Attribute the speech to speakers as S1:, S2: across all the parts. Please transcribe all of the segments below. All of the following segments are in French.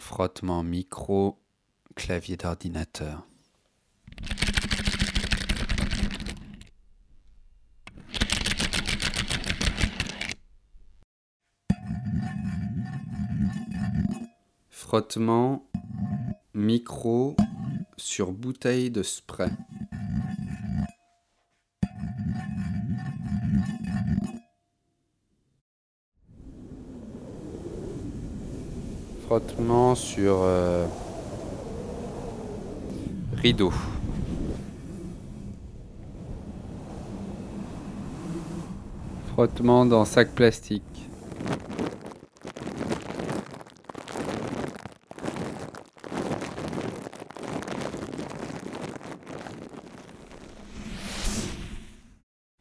S1: Frottement micro, clavier d'ordinateur. Frottement micro sur bouteille de spray. Frottement sur euh, rideau. Frottement dans sac plastique.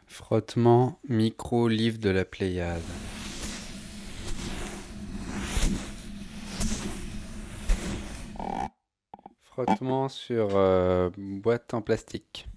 S1: Frottement micro livre de la Pléiade. Sur euh, boîte en plastique.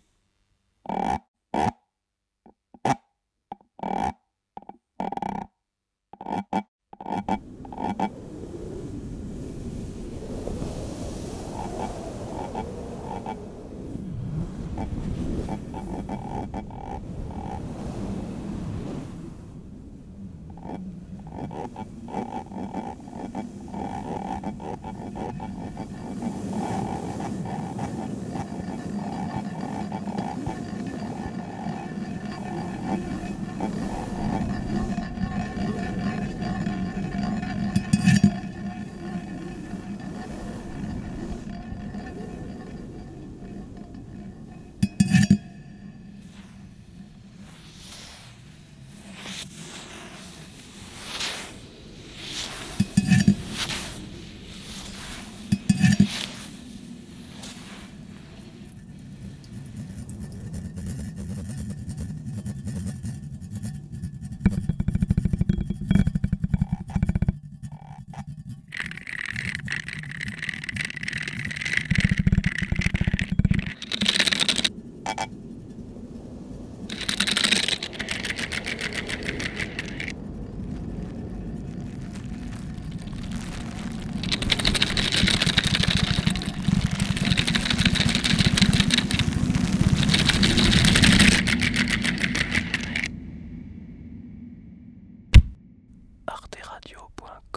S1: arteradio.com